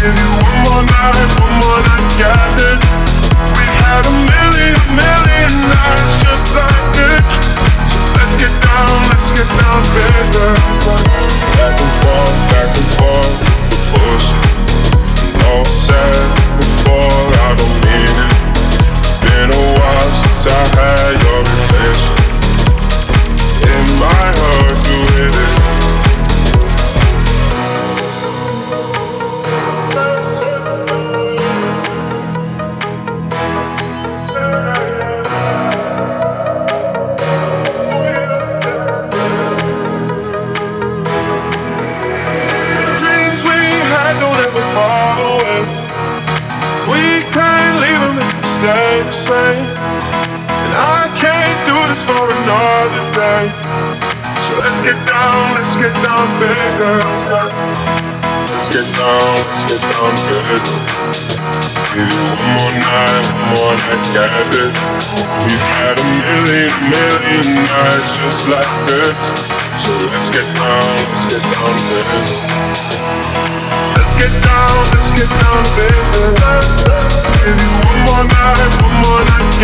Give you one more night, one more night, stay the same. And I can't do this for another day. So let's get down, let's get down business. Let's get down, let's get down business. Give you one more night, one more night, got it. We've had a million, million nights just like this. So let's get down, let's get down business. Let's get down, let's get down business. Give you one more night, one more night,